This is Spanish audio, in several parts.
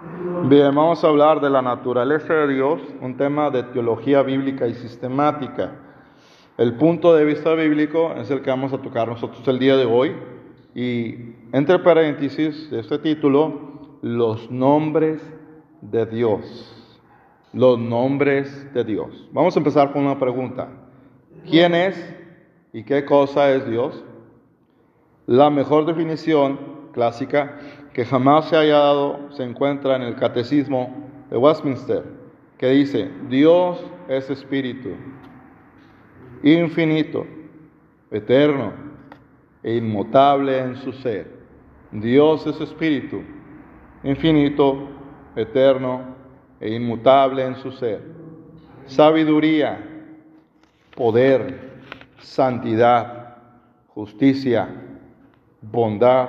Bien, vamos a hablar de la naturaleza de Dios, un tema de teología bíblica y sistemática. El punto de vista bíblico es el que vamos a tocar nosotros el día de hoy. Y entre paréntesis de este título, los nombres de Dios. Los nombres de Dios. Vamos a empezar con una pregunta. ¿Quién es y qué cosa es Dios? La mejor definición clásica que jamás se haya dado se encuentra en el Catecismo de Westminster, que dice, Dios es espíritu, infinito, eterno e inmutable en su ser. Dios es espíritu, infinito, eterno e inmutable en su ser. Sabiduría, poder, santidad, justicia, bondad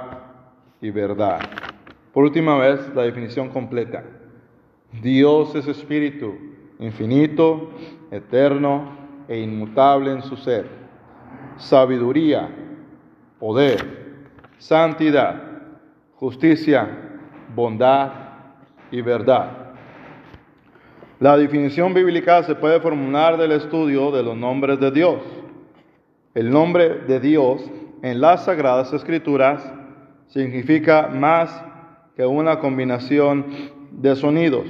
y verdad. Por última vez, la definición completa. Dios es espíritu, infinito, eterno e inmutable en su ser. Sabiduría, poder, santidad, justicia, bondad y verdad. La definición bíblica se puede formular del estudio de los nombres de Dios. El nombre de Dios en las Sagradas Escrituras significa más que una combinación de sonidos.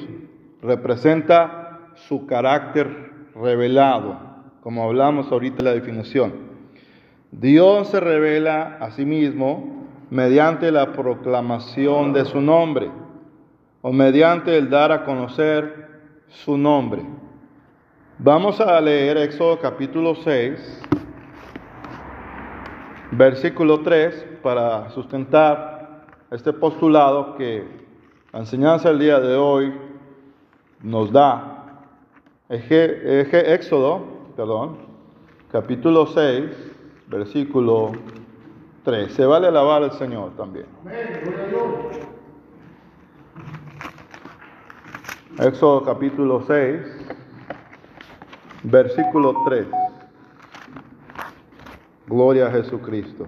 Representa su carácter revelado, como hablamos ahorita en la definición. Dios se revela a sí mismo mediante la proclamación de su nombre o mediante el dar a conocer su nombre. Vamos a leer Éxodo capítulo 6, versículo 3, para sustentar este postulado que la enseñanza del día de hoy nos da. Éxodo, perdón, capítulo 6, versículo 3. Se vale alabar al Señor también. Éxodo capítulo 6, versículo 3. Gloria a Jesucristo.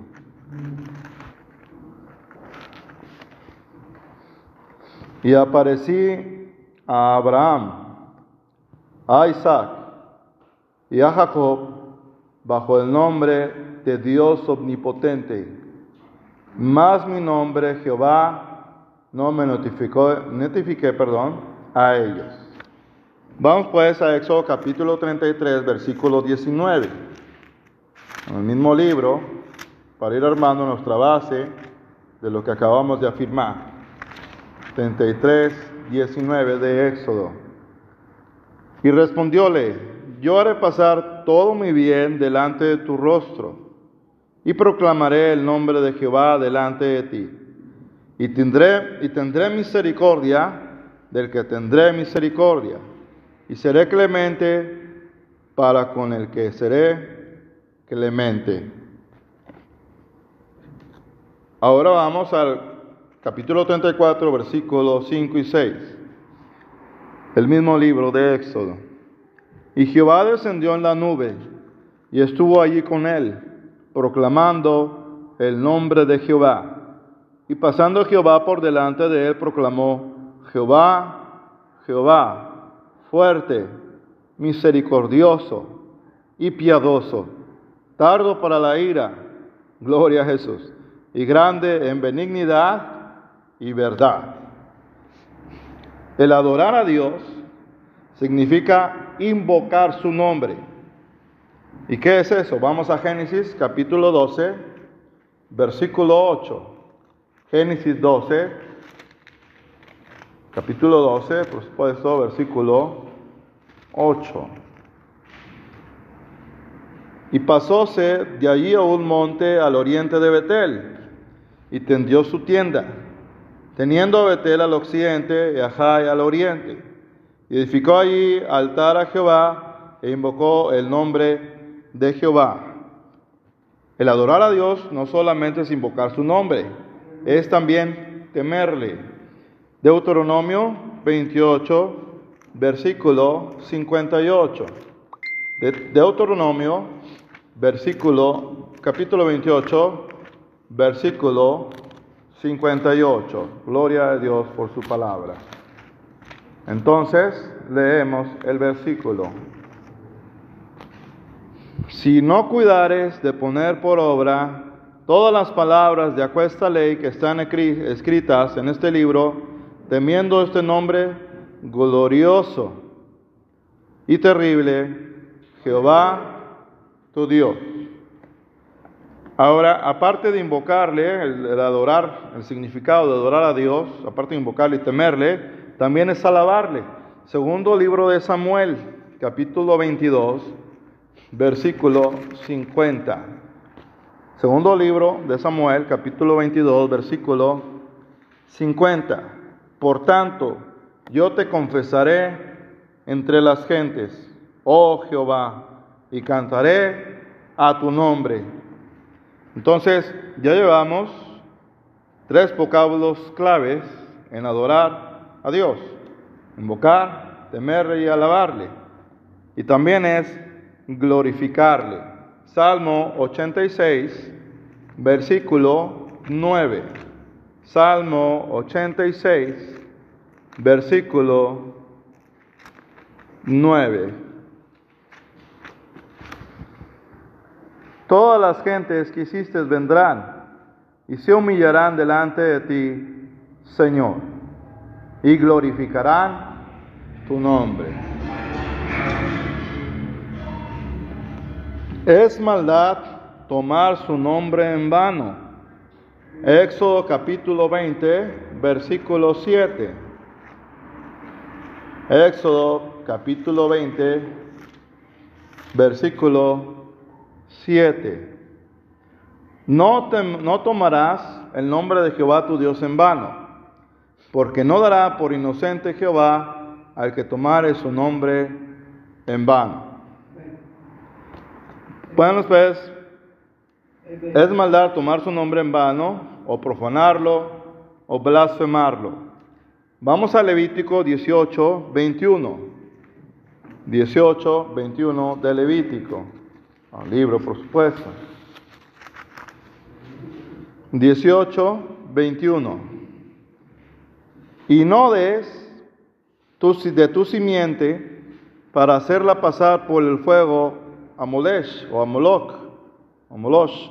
Y aparecí a Abraham, a Isaac y a Jacob bajo el nombre de Dios omnipotente. Más mi nombre Jehová no me notificó, notifiqué, perdón, a ellos. Vamos pues a Éxodo capítulo 33, versículo 19. En el mismo libro, para ir armando nuestra base de lo que acabamos de afirmar. 33, 19 de Éxodo. Y respondióle, yo haré pasar todo mi bien delante de tu rostro, y proclamaré el nombre de Jehová delante de ti. Y tendré, y tendré misericordia del que tendré misericordia, y seré clemente para con el que seré clemente. Ahora vamos al capítulo 34, versículos 5 y 6. El mismo libro de Éxodo. Y Jehová descendió en la nube y estuvo allí con él, proclamando el nombre de Jehová. Y pasando Jehová por delante de él, proclamó, Jehová, Jehová, fuerte, misericordioso y piadoso, tardo para la ira, gloria a Jesús, y grande en benignidad y verdad. El adorar a Dios significa invocar su nombre. ¿Y qué es eso? Vamos a Génesis capítulo 12, versículo 8. Génesis 12, capítulo 12, por supuesto, versículo 8. Y pasóse de allí a un monte al oriente de Betel, y tendió su tienda, teniendo a Betel al occidente y a Jai al oriente. Edificó allí altar a Jehová e invocó el nombre de Jehová. El adorar a Dios no solamente es invocar su nombre, es también temerle. Deuteronomio 28, versículo 58. De Deuteronomio, versículo, capítulo 28, versículo 58. Gloria a Dios por su palabra. Entonces leemos el versículo. Si no cuidares de poner por obra todas las palabras de aquesta ley que están escritas en este libro, temiendo este nombre glorioso y terrible, Jehová tu Dios. Ahora, aparte de invocarle, el, adorar, el significado de adorar a Dios, aparte de invocarle y temerle, también es alabarle. Segundo libro de Samuel, capítulo 22, versículo 50. Segundo libro de Samuel, capítulo 22, versículo 50. Por tanto, yo te confesaré entre las gentes, oh Jehová, y cantaré a tu nombre. Entonces, ya llevamos tres vocábulos claves en adorar a Dios, invocar, temerle y alabarle. Y también es glorificarle. Salmo 86, versículo 9. Salmo 86, versículo 9. Todas las gentes que hiciste vendrán y se humillarán delante de ti, Señor, y glorificarán tu nombre. Es maldad tomar su nombre en vano. Éxodo capítulo 20, versículo 7. Éxodo capítulo 20, versículo 7. No, no tomarás el nombre de Jehová tu Dios en vano, porque no dará por inocente Jehová al que tomare su nombre en vano. Bueno, pues, es maldad tomar su nombre en vano, o profanarlo, o blasfemarlo. Vamos a Levítico 18, 21. 18, 21 de Levítico. Al libro, por supuesto. 18, 21. Y no des de tu simiente para hacerla pasar por el fuego a Molesh o a Moloch, o Molosh.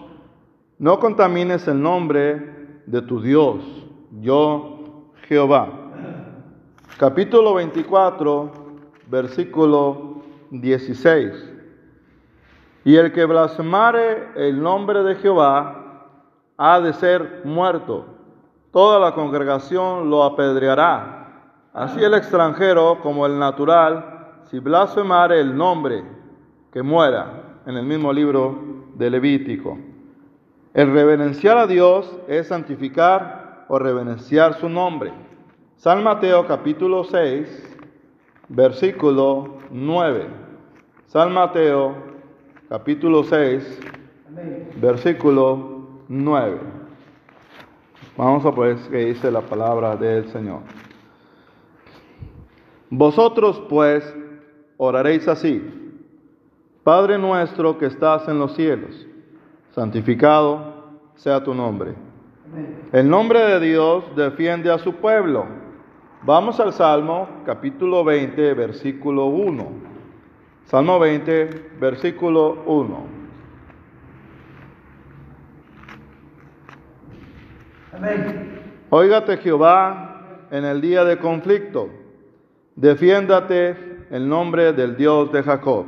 No contamines el nombre de tu Dios, yo Jehová. Capítulo 24, versículo 16. Y el que blasfemare el nombre de Jehová ha de ser muerto. Toda la congregación lo apedreará. Así el extranjero como el natural, si blasfemare el nombre, que muera. En el mismo libro de Levítico. El reverenciar a Dios es santificar o reverenciar su nombre. San Mateo capítulo 6, versículo 9. San Mateo capítulo 6, versículo 9. Vamos a ver qué dice la palabra del Señor. Vosotros pues oraréis así. Padre nuestro que estás en los cielos, santificado sea tu nombre. El nombre de Dios defiende a su pueblo. Vamos al Salmo capítulo 20, versículo 1. Salmo 20, versículo 1. Amén. Óigate Jehová en el día de conflicto. Defiéndate el nombre del Dios de Jacob.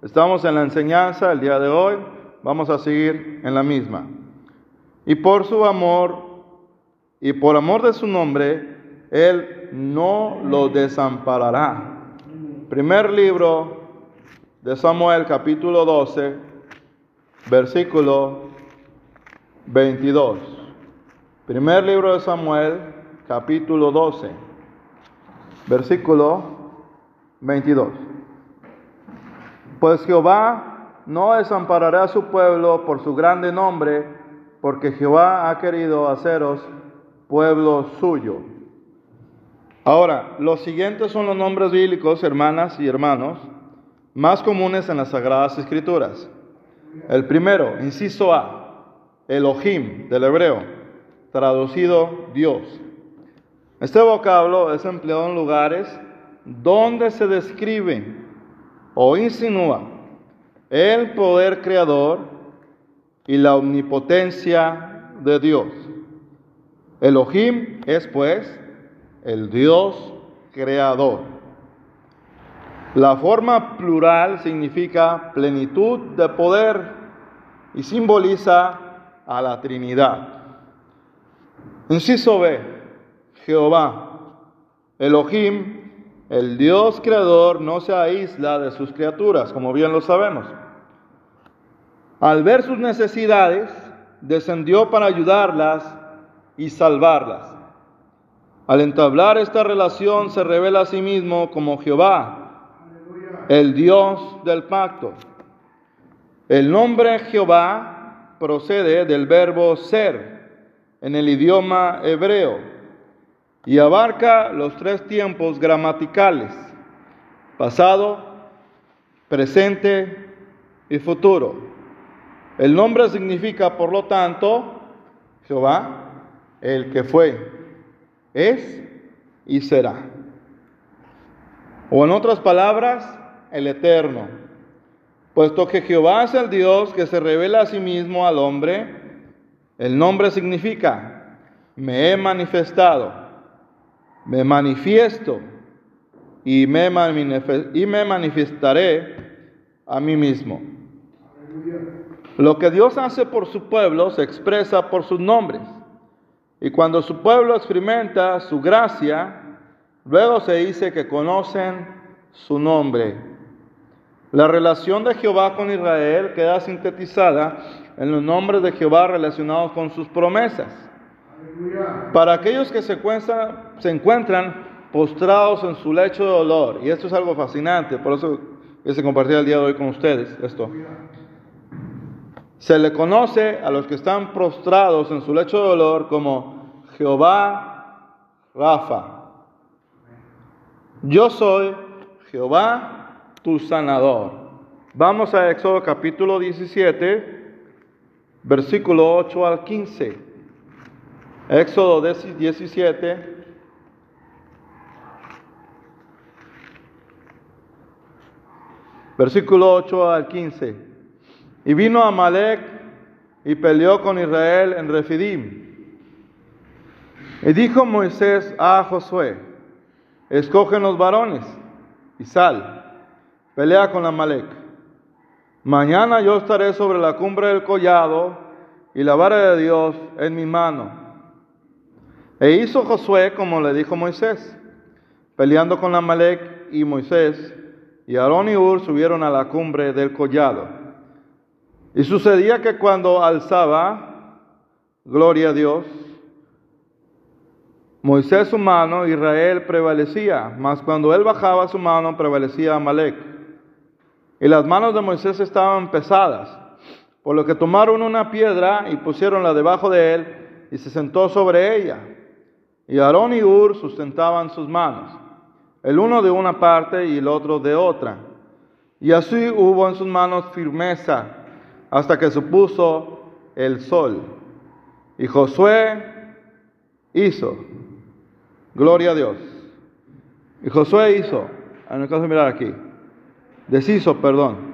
Estamos en la enseñanza el día de hoy. Vamos a seguir en la misma. Y por su amor y por amor de su nombre, Él no lo desamparará. Primer libro de Samuel capítulo 12, versículo 22. Primer libro de Samuel capítulo 12, versículo 22. Pues Jehová no desamparará a su pueblo por su grande nombre, porque Jehová ha querido haceros pueblo suyo. Ahora, los siguientes son los nombres bíblicos, hermanas y hermanos, más comunes en las Sagradas Escrituras. El primero, inciso A, Elohim del hebreo, traducido Dios. Este vocablo es empleado en lugares donde se describe o insinúa el poder creador y la omnipotencia de Dios. Elohim es pues el Dios creador. La forma plural significa plenitud de poder y simboliza a la Trinidad. Inciso B, Jehová. Elohim, el Dios creador, no se aísla de sus criaturas, como bien lo sabemos. Al ver sus necesidades, descendió para ayudarlas y salvarlas. Al entablar esta relación se revela a sí mismo como Jehová, el Dios del pacto. El nombre Jehová procede del verbo ser en el idioma hebreo y abarca los tres tiempos gramaticales, pasado, presente y futuro. El nombre significa, por lo tanto, Jehová, el que fue, es y será. O en otras palabras, el eterno. Puesto que Jehová es el Dios que se revela a sí mismo al hombre, el nombre significa, me he manifestado, me manifiesto y me, y me manifestaré a mí mismo. Lo que Dios hace por su pueblo se expresa por sus nombres. Y cuando su pueblo experimenta su gracia, luego se dice que conocen su nombre. La relación de Jehová con Israel queda sintetizada en los nombres de Jehová relacionados con sus promesas. Para aquellos que se encuentran, se encuentran postrados en su lecho de dolor, y esto es algo fascinante, por eso que se compartía el día de hoy con ustedes, esto. Se le conoce a los que están prostrados en su lecho de dolor como Jehová Rafa. Yo soy Jehová tu sanador. Vamos a Éxodo capítulo 17, versículo 8 al 15. Éxodo 17. Versículo 8 al 15. Y vino Amalek y peleó con Israel en Refidim. Y dijo Moisés a Josué, escogen los varones y sal, pelea con Amalek. Mañana yo estaré sobre la cumbre del collado y la vara de Dios en mi mano. E hizo Josué como le dijo Moisés, peleando con Amalek y Moisés, y Aarón y Ur subieron a la cumbre del collado. Y sucedía que cuando alzaba, gloria a Dios, Moisés su mano, Israel prevalecía, mas cuando él bajaba su mano, prevalecía Amalek. Y las manos de Moisés estaban pesadas, por lo que tomaron una piedra y pusieronla debajo de él, y se sentó sobre ella. Y Aarón y Ur sustentaban sus manos, el uno de una parte y el otro de otra. Y así hubo en sus manos firmeza hasta que se puso el sol. Y Josué hizo, gloria a Dios. Y Josué hizo, en el caso de mirar aquí, deshizo, perdón,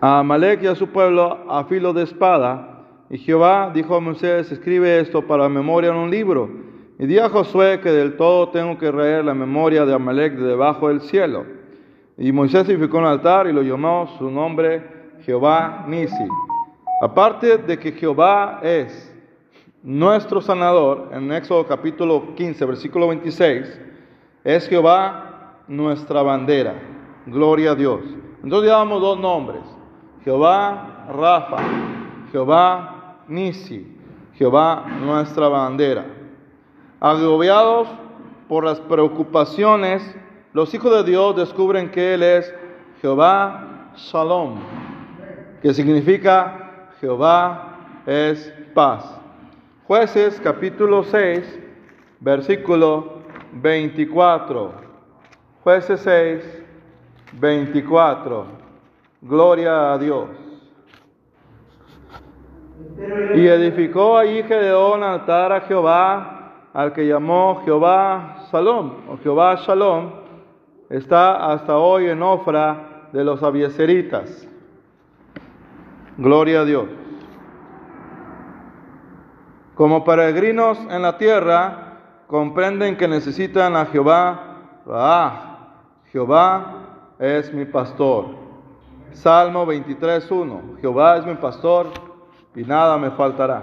a Amalek y a su pueblo a filo de espada. Y Jehová dijo a Moisés, escribe esto para memoria en un libro. Y di a Josué que del todo tengo que reír la memoria de Amalek de debajo del cielo. Y Moisés edificó un altar y lo llamó su nombre Jehová Nisi. Aparte de que Jehová es nuestro sanador, en Éxodo capítulo 15, versículo 26, es Jehová nuestra bandera. Gloria a Dios. Entonces damos dos nombres. Jehová Rafa, Jehová Nisi, Jehová nuestra bandera. Agobiados por las preocupaciones los hijos de Dios descubren que Él es Jehová Shalom, que significa Jehová es paz. Jueces capítulo 6, versículo 24. Jueces 6, 24. Gloria a Dios. Y edificó allí Gedeón altar a Jehová, al que llamó Jehová Salom, o Jehová Shalom, está hasta hoy en Ofra de los abieseritas. Gloria a Dios. Como peregrinos en la tierra, comprenden que necesitan a Jehová. Ah, Jehová es mi pastor. Salmo 23.1. Jehová es mi pastor y nada me faltará.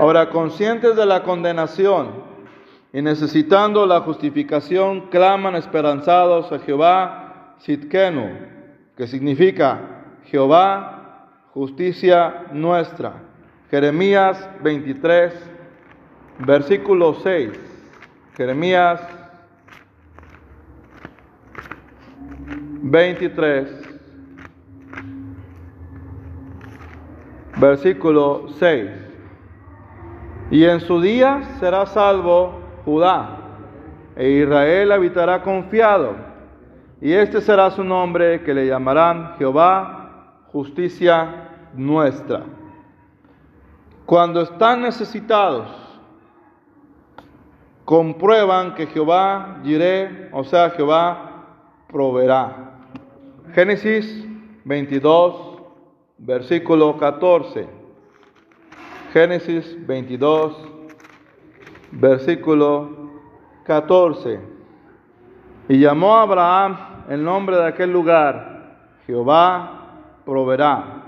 Ahora, conscientes de la condenación y necesitando la justificación, claman esperanzados a Jehová Sitkenu, que significa Jehová, justicia nuestra. Jeremías 23, versículo 6. Jeremías 23, versículo 6. Y en su día será salvo Judá, e Israel habitará confiado, y este será su nombre que le llamarán Jehová, justicia nuestra. Cuando están necesitados, comprueban que Jehová diré, o sea, Jehová proveerá. Génesis 22, versículo 14. Génesis 22, versículo 14. Y llamó a Abraham el nombre de aquel lugar, Jehová proveerá.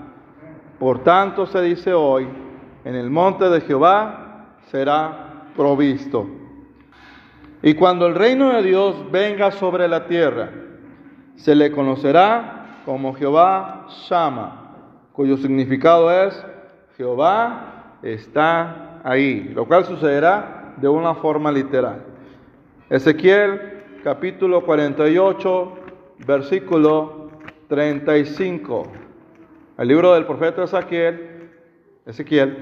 Por tanto se dice hoy, en el monte de Jehová será provisto. Y cuando el reino de Dios venga sobre la tierra, se le conocerá como Jehová Shama, cuyo significado es Jehová está ahí, lo cual sucederá de una forma literal. Ezequiel capítulo 48, versículo 35. El libro del profeta Ezequiel Ezequiel,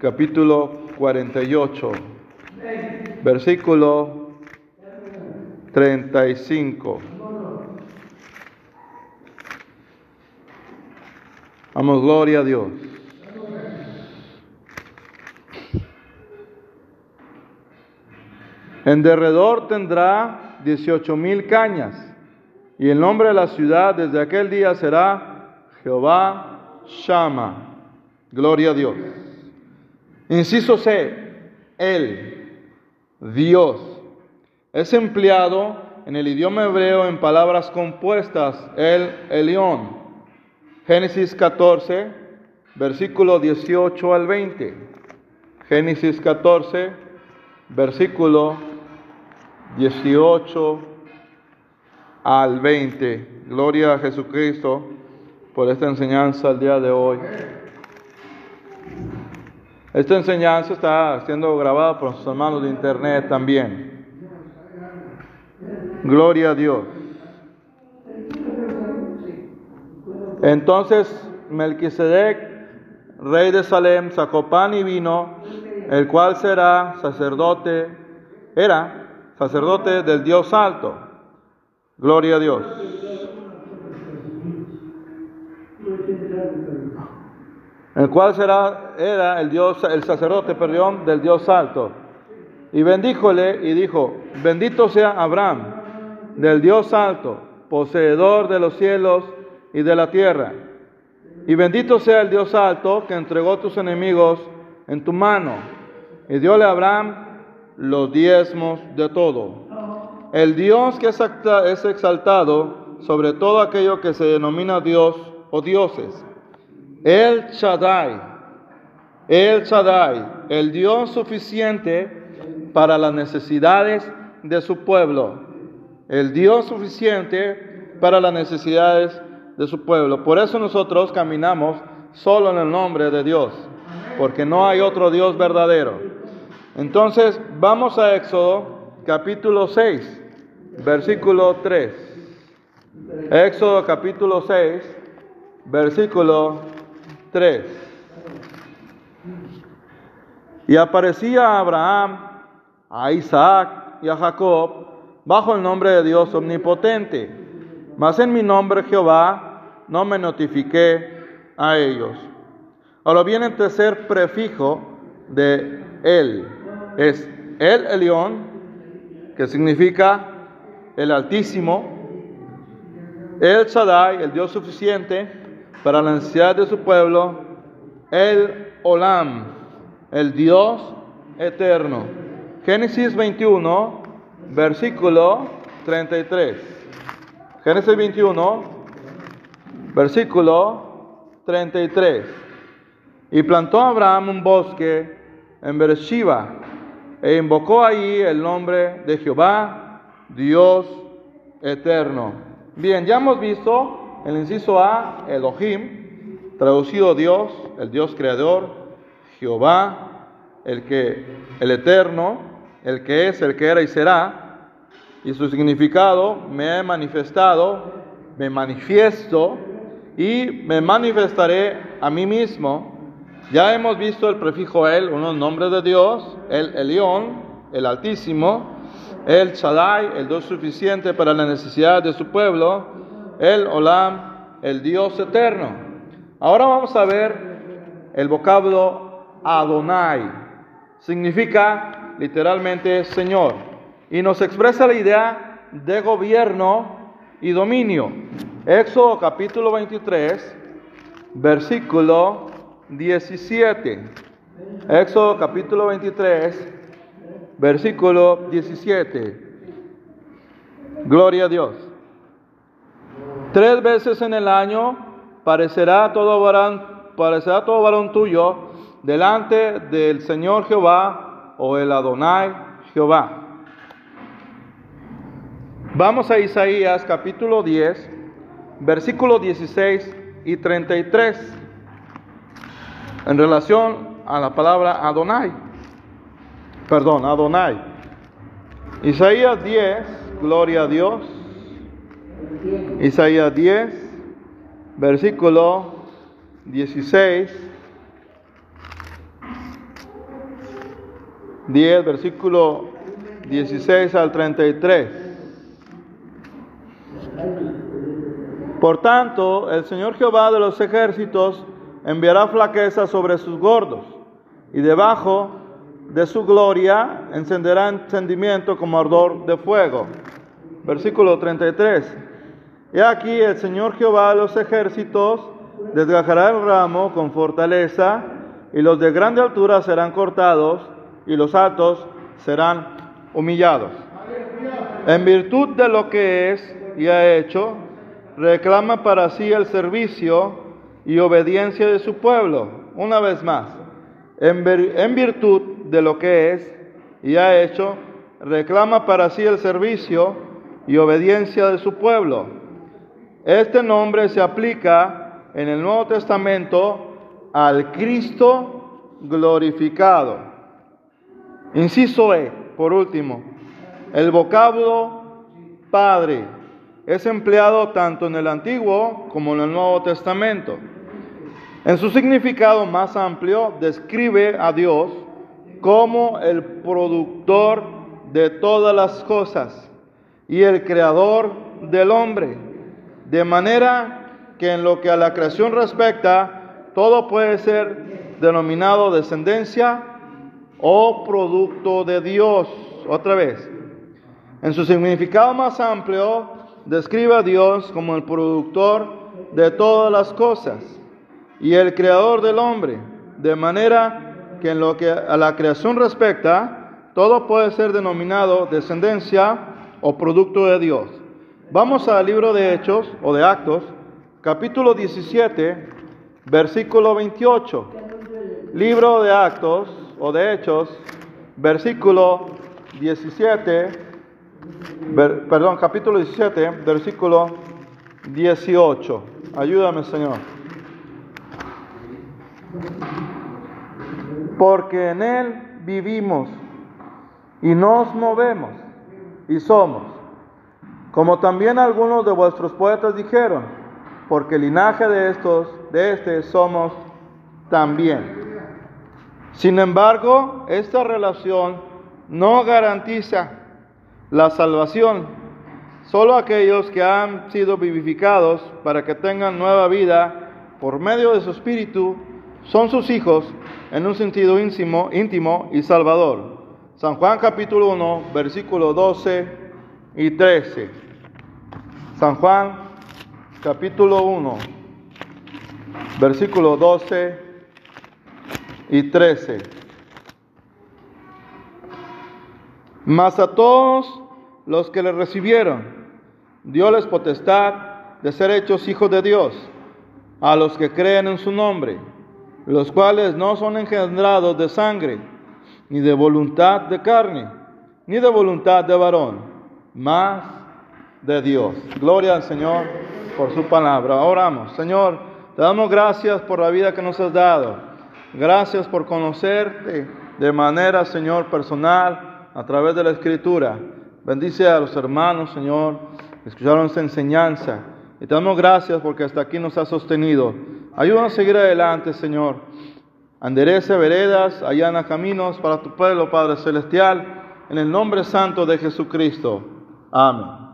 capítulo 48, versículo 35. Vamos, gloria a Dios. En derredor tendrá dieciocho mil cañas, y el nombre de la ciudad desde aquel día será Jehová Shama. Gloria a Dios. Inciso C, el Dios, es empleado en el idioma hebreo en palabras compuestas, el Elión. Génesis 14, versículo 18 al 20. Génesis 14, versículo 18 al 20. Gloria a Jesucristo por esta enseñanza el día de hoy. Esta enseñanza está siendo grabada por sus hermanos de internet también. Gloria a Dios. Entonces Melquisedec, rey de Salem, sacó pan y vino, el cual será sacerdote, era sacerdote del Dios alto. Gloria a Dios el cual será, era el Dios, el sacerdote, perdón, del Dios alto. Y bendíjole y dijo, bendito sea Abraham, del Dios alto, poseedor de los cielos y de la tierra. Y bendito sea el Dios alto que entregó tus enemigos en tu mano. Y diole a Abraham los diezmos de todo. El Dios que es exaltado sobre todo aquello que se denomina Dios o dioses el Shaddai, el Shaddai, el Dios suficiente para las necesidades de su pueblo, el Dios suficiente para las necesidades de su pueblo. Por eso nosotros caminamos solo en el nombre de Dios, porque no hay otro Dios verdadero. Entonces, vamos a Éxodo capítulo 6, versículo 3. Éxodo capítulo 6, versículo 3. Y aparecía a Abraham, a Isaac y a Jacob bajo el nombre de Dios omnipotente, mas en mi nombre Jehová no me notifiqué a ellos. Ahora viene el tercer prefijo de él. Es el Elión, que significa el Altísimo, el Shaddai, el Dios suficiente para la necesidad de su pueblo, el Olam, el Dios eterno. Génesis 21, versículo 33. Génesis 21, versículo 33. Y plantó Abraham un bosque en Beersheba e invocó allí el nombre de Jehová, Dios eterno. Bien, ya hemos visto el inciso A, Elohim, traducido Dios, el Dios creador, Jehová, el que el eterno, el que es, el que era y será, y su significado me he manifestado, me manifiesto y me manifestaré a mí mismo. Ya hemos visto el prefijo el, unos nombres de Dios, el Elión, el Altísimo, el Shaddai, el Dios suficiente para la necesidad de su pueblo, el Olam, el Dios eterno. Ahora vamos a ver el vocablo Adonai. Significa literalmente Señor y nos expresa la idea de gobierno y dominio. Éxodo capítulo 23, versículo 17. Éxodo capítulo 23, versículo 17. Gloria a Dios. Tres veces en el año parecerá todo varón, parecerá todo varón tuyo delante del Señor Jehová o el Adonai Jehová. Vamos a Isaías capítulo 10, versículo 16 y 33 en relación a la palabra Adonai. Perdón, Adonai. Isaías 10, gloria a Dios. Isaías 10, versículo 16. 10, versículo 16 al 33. Por tanto, el Señor Jehová de los ejércitos enviará flaqueza sobre sus gordos, y debajo de su gloria encenderá encendimiento como ardor de fuego. Versículo 33. Y aquí el Señor Jehová de los ejércitos desgajará el ramo con fortaleza, y los de grande altura serán cortados, y los altos serán humillados. En virtud de lo que es y ha hecho, reclama para sí el servicio y obediencia de su pueblo. Una vez más, en, virtud de lo que es y ha hecho, reclama para sí el servicio y obediencia de su pueblo. Este nombre se aplica en el Nuevo Testamento al Cristo glorificado. Inciso E, por último, el vocablo Padre es empleado tanto en el Antiguo como en el Nuevo Testamento. En su significado más amplio, describe a Dios como el productor de todas las cosas y el creador del hombre, de manera que en lo que a la creación respecta, todo puede ser denominado descendencia o producto de Dios. Otra vez, en su significado más amplio, describe a Dios como el productor de todas las cosas y el creador del hombre, de manera que en lo que a la creación respecta, todo puede ser denominado descendencia o producto de Dios. Vamos al libro de Hechos o de Actos, capítulo 17, versículo 28. Libro de Actos o de Hechos, versículo 17, perdón, capítulo 17, versículo 18. Ayúdame, Señor. Porque en Él vivimos y nos movemos y somos. Como también algunos de vuestros poetas dijeron, porque el linaje de estos, de este somos también. Sin embargo, esta relación no garantiza la salvación. Solo aquellos que han sido vivificados para que tengan nueva vida por medio de su espíritu son sus hijos en un sentido íntimo, íntimo y salvador. San Juan capítulo 1, versículo 12 y 13. San Juan capítulo 1, versículo 12 y 13. Mas a todos los que le recibieron, les potestad de ser hechos hijos de Dios, a los que creen en su nombre, los cuales no son engendrados de sangre, ni de voluntad de carne, ni de voluntad de varón, mas de Dios. Gloria al Señor por su palabra. Oramos, Señor, te damos gracias por la vida que nos has dado. Gracias por conocerte de manera, Señor, personal a través de la Escritura. Bendice a los hermanos, Señor, escucharon esta enseñanza. Y te damos gracias porque hasta aquí nos has sostenido. Ayúdanos a seguir adelante, Señor. Anderece veredas, allana caminos para tu pueblo, Padre Celestial, en el nombre santo de Jesucristo. Amén.